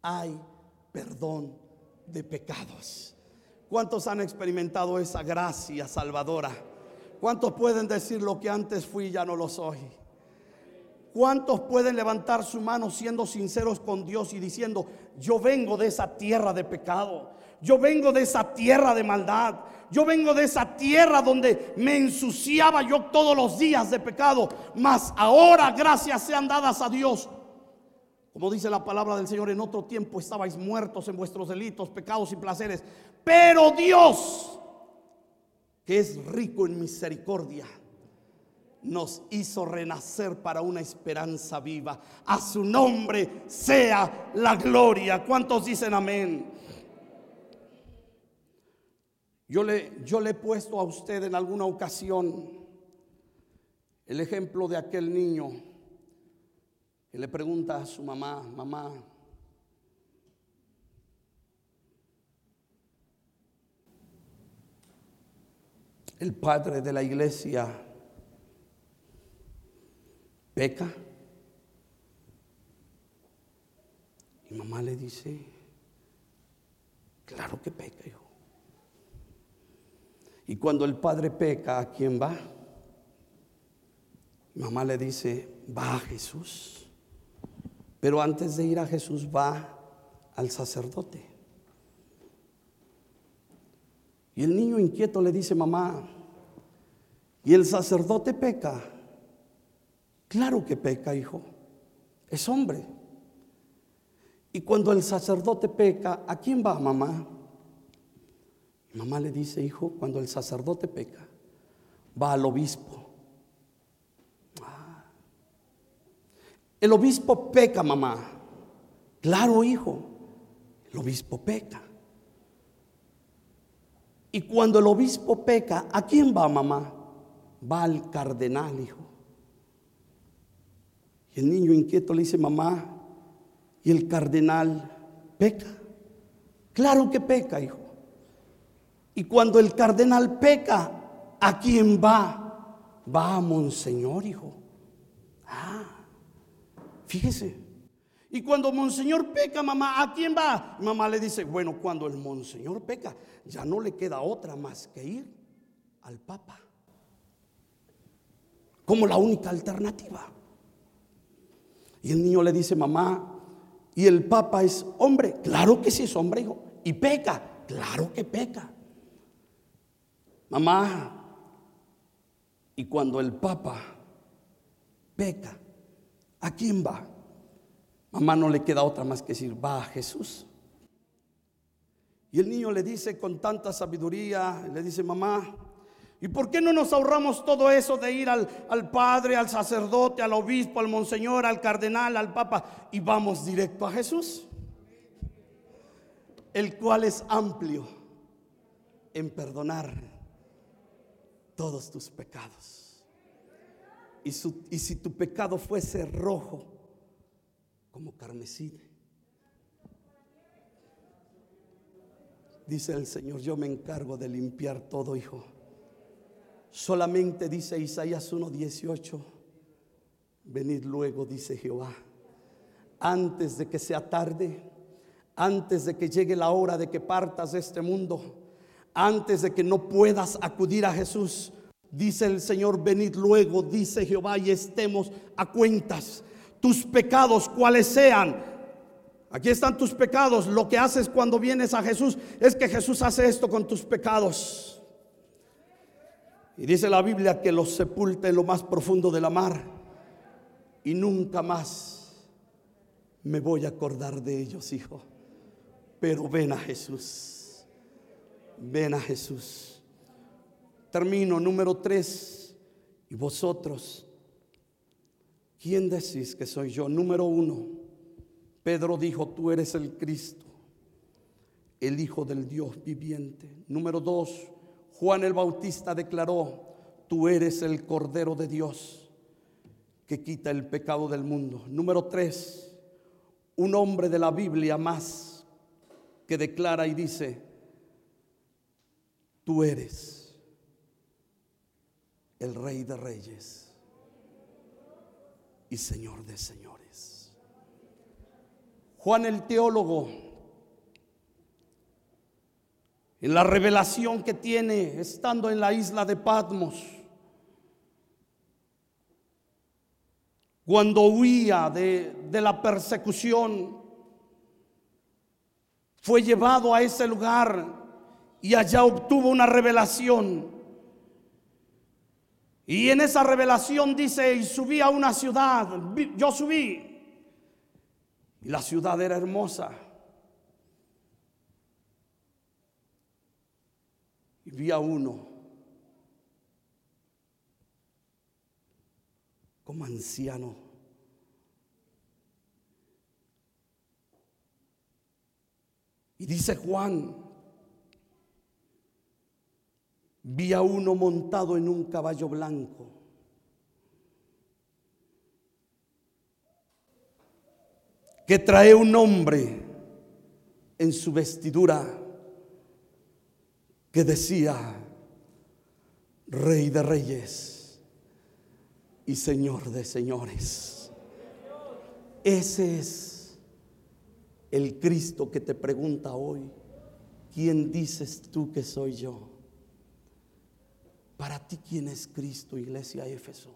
hay perdón de pecados. ¿Cuántos han experimentado esa gracia salvadora? ¿Cuántos pueden decir lo que antes fui ya no lo soy? ¿Cuántos pueden levantar su mano siendo sinceros con Dios y diciendo, yo vengo de esa tierra de pecado? Yo vengo de esa tierra de maldad. Yo vengo de esa tierra donde me ensuciaba yo todos los días de pecado. Mas ahora gracias sean dadas a Dios. Como dice la palabra del Señor, en otro tiempo estabais muertos en vuestros delitos, pecados y placeres. Pero Dios, que es rico en misericordia, nos hizo renacer para una esperanza viva. A su nombre sea la gloria. ¿Cuántos dicen amén? Yo le, yo le he puesto a usted en alguna ocasión el ejemplo de aquel niño que le pregunta a su mamá, mamá, el padre de la iglesia peca. Y mamá le dice, claro que peca. Y cuando el padre peca, ¿a quién va? Mamá le dice, va a Jesús. Pero antes de ir a Jesús va al sacerdote. Y el niño inquieto le dice, mamá, ¿y el sacerdote peca? Claro que peca, hijo. Es hombre. Y cuando el sacerdote peca, ¿a quién va, mamá? Mamá le dice, hijo, cuando el sacerdote peca, va al obispo. Ah. El obispo peca, mamá. Claro, hijo, el obispo peca. Y cuando el obispo peca, ¿a quién va, mamá? Va al cardenal, hijo. El niño inquieto le dice, mamá, ¿y el cardenal peca? Claro que peca, hijo. Y cuando el cardenal peca, ¿a quién va? Va a Monseñor, hijo. Ah, fíjese. Y cuando Monseñor peca, mamá, ¿a quién va? Mamá le dice, bueno, cuando el Monseñor peca, ya no le queda otra más que ir al Papa. Como la única alternativa. Y el niño le dice, mamá, ¿y el Papa es hombre? Claro que sí es hombre, hijo. ¿Y peca? Claro que peca. Mamá, y cuando el Papa peca, ¿a quién va? Mamá no le queda otra más que decir, va a Jesús. Y el niño le dice con tanta sabiduría, le dice, mamá, ¿y por qué no nos ahorramos todo eso de ir al, al, padre, al sacerdote, al obispo, al monseñor, al cardenal, al papa y vamos directo a Jesús? El cual es amplio en perdonar todos tus pecados. Y, y, si tu pecado fuese rojo como carmesí, dice el Señor, yo me encargo de limpiar todo, hijo. Solamente dice Isaías 1:18, venid luego, dice Jehová, antes de que sea tarde, antes de que llegue la hora de que partas de este mundo antes de que no puedas acudir a Jesús. Dice el Señor, venid luego, dice Jehová, y estemos a cuentas. Tus pecados, cuales sean. Aquí están tus pecados. Lo que haces cuando vienes a Jesús es que Jesús hace esto con tus pecados. Y dice la Biblia que los sepulta en lo más profundo de la mar. Y nunca más me voy a acordar de ellos, hijo. Pero ven a Jesús. Ven a Jesús. Termino, número tres. Y vosotros, ¿quién decís que soy yo? Número uno, Pedro dijo, tú eres el Cristo, el Hijo del Dios viviente. Número dos, Juan el Bautista declaró, tú eres el Cordero de Dios que quita el pecado del mundo. Número tres, un hombre de la Biblia más que declara y dice, Tú eres el rey de reyes y señor de señores. Juan el teólogo, en la revelación que tiene estando en la isla de Patmos, cuando huía de, de la persecución, fue llevado a ese lugar y allá obtuvo una revelación. Y en esa revelación dice, y subí a una ciudad, yo subí, y la ciudad era hermosa. Y vi a uno como anciano. Y dice Juan, vi a uno montado en un caballo blanco. que trae un hombre en su vestidura que decía, Rey de Reyes y Señor de señores. Ese es el Cristo que te pregunta hoy, ¿quién dices tú que soy yo? Para ti, ¿quién es Cristo, iglesia Éfeso?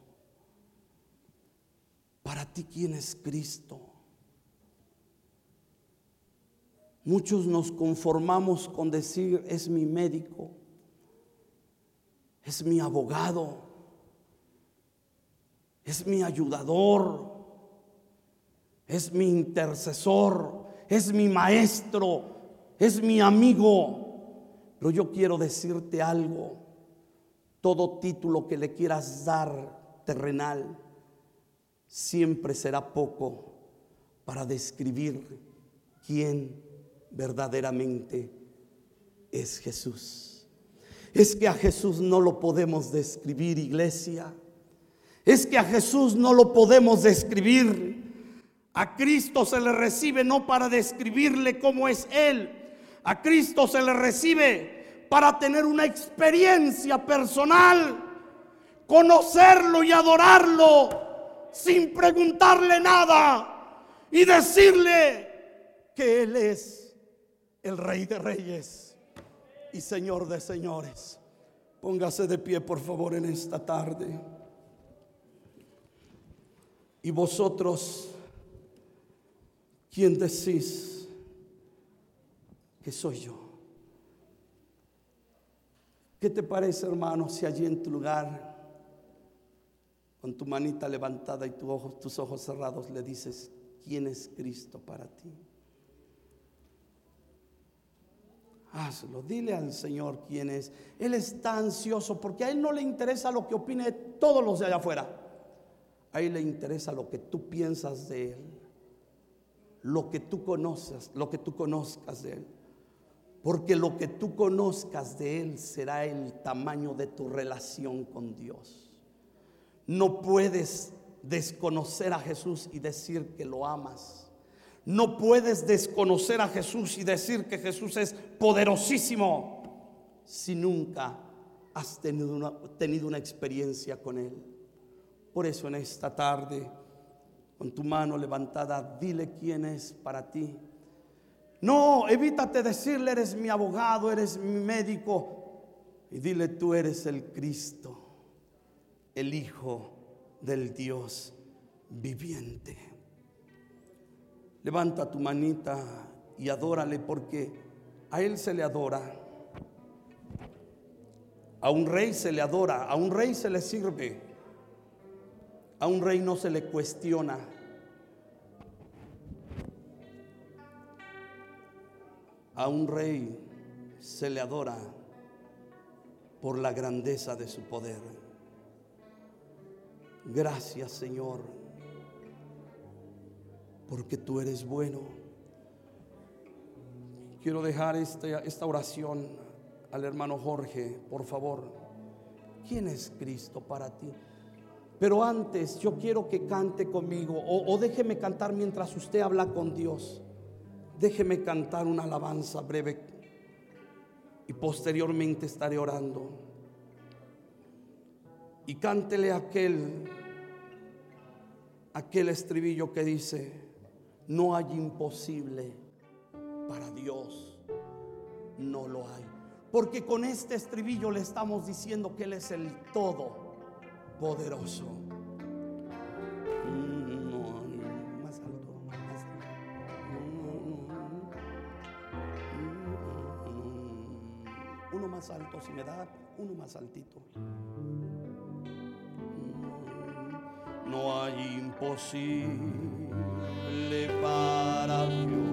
Para ti, ¿quién es Cristo? Muchos nos conformamos con decir, es mi médico, es mi abogado es mi ayudador, es mi intercesor, es mi maestro, es mi amigo. Pero yo quiero decirte algo, todo título que le quieras dar terrenal siempre será poco para describir quién verdaderamente es Jesús. Es que a Jesús no lo podemos describir, iglesia es que a Jesús no lo podemos describir. A Cristo se le recibe no para describirle cómo es Él. A Cristo se le recibe para tener una experiencia personal, conocerlo y adorarlo sin preguntarle nada y decirle que Él es el Rey de Reyes y Señor de Señores. Póngase de pie, por favor, en esta tarde. Y vosotros, ¿quién decís que soy yo? ¿Qué te parece, hermano, si allí en tu lugar, con tu manita levantada y tus ojos cerrados, le dices, ¿quién es Cristo para ti? Hazlo, dile al Señor quién es. Él está ansioso porque a Él no le interesa lo que opine todos los de allá afuera. A Él le interesa lo que tú piensas de Él, lo que tú conoces, lo que tú conozcas de Él. Porque lo que tú conozcas de Él será el tamaño de tu relación con Dios. No puedes desconocer a Jesús y decir que lo amas. No puedes desconocer a Jesús y decir que Jesús es poderosísimo si nunca has tenido una, experiencia con Él. Por eso en esta tarde, con tu mano levantada, dile quién es para ti. No, evítate decirle, eres mi abogado, eres mi médico. Y dile, tú eres el Cristo, el Hijo del Dios viviente. Levanta tu manita y adórale porque a Él se le adora. A un rey se le adora, a un rey se le sirve. A un rey no se le cuestiona. A un rey se le adora por la grandeza de su poder. Gracias Señor, porque tú eres bueno. Quiero dejar esta, esta oración al hermano Jorge, por favor. ¿Quién es Cristo para ti? Pero antes yo quiero que cante conmigo o, déjeme cantar mientras usted habla con Dios. Déjeme cantar una alabanza breve y posteriormente estaré orando. Y cántele aquel aquel estribillo que dice, no hay imposible para Dios. No lo hay. Porque con este estribillo le estamos diciendo que Él es el Todopoderoso. No, más alto, más alto. Uno más alto, si me da uno más altito. No hay imposible para Dios.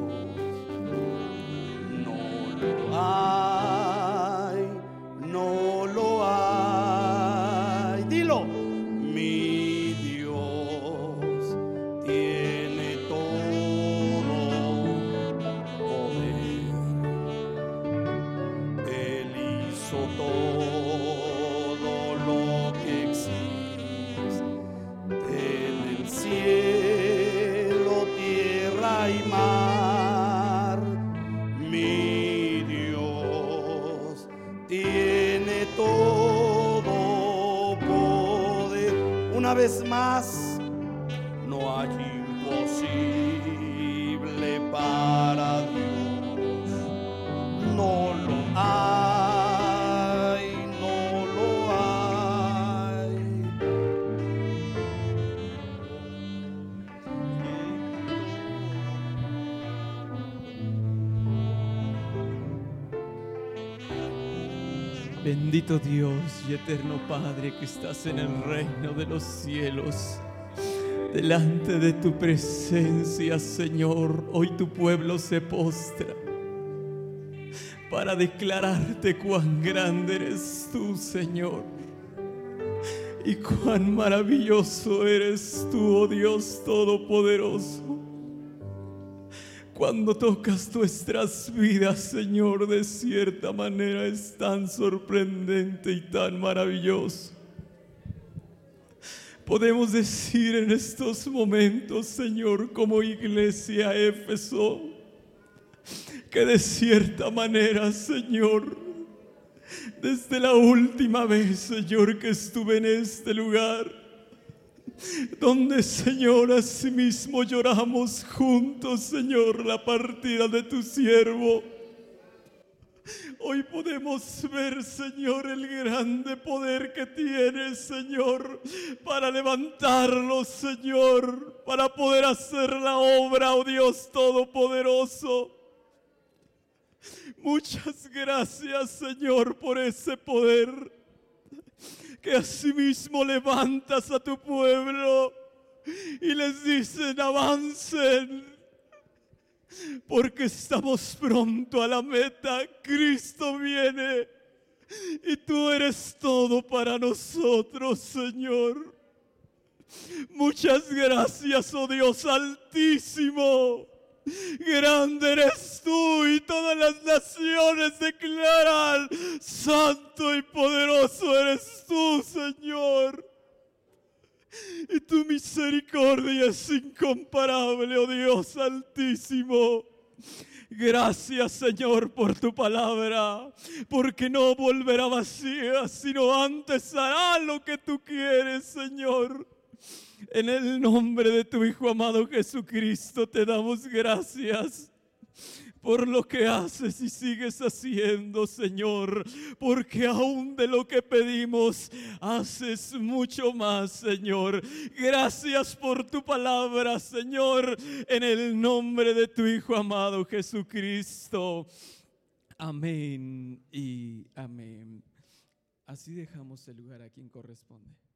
Vez más, Bendito Dios y eterno Padre que estás en el reino de los cielos. Delante de tu presencia, Señor, hoy tu pueblo se postra para declararte cuán grande eres tú, Señor. Y cuán maravilloso eres tú, oh Dios Todopoderoso. Cuando tocas nuestras vidas, Señor, de cierta manera es tan sorprendente y tan maravilloso. Podemos decir en estos momentos, Señor, como iglesia Éfeso, que de cierta manera, Señor, desde la última vez, Señor, que estuve en este lugar, donde, Señor, asimismo lloramos juntos, Señor, la partida de tu siervo. Hoy podemos ver, Señor, el grande poder que tienes, Señor, para levantarlo, Señor, para poder hacer la obra, oh Dios Todopoderoso. Muchas gracias, Señor, por ese poder que asimismo levantas a tu pueblo y les dicen, avancen, porque estamos pronto a la meta. Cristo viene y tú eres todo para nosotros, Señor. Muchas gracias, oh Dios altísimo. Grande eres tú y todas las naciones declaran, santo y poderoso eres tú, Señor. Y tu misericordia es incomparable, oh Dios altísimo. Gracias Señor por tu palabra, porque no volverá vacía, sino antes hará lo que tú quieres, Señor. En el nombre de tu Hijo amado Jesucristo te damos gracias por lo que haces y sigues haciendo, Señor, porque aún de lo que pedimos, haces mucho más, Señor. Gracias por tu palabra, Señor, en el nombre de tu Hijo amado Jesucristo. Amén y amén. Así dejamos el lugar a quien corresponde.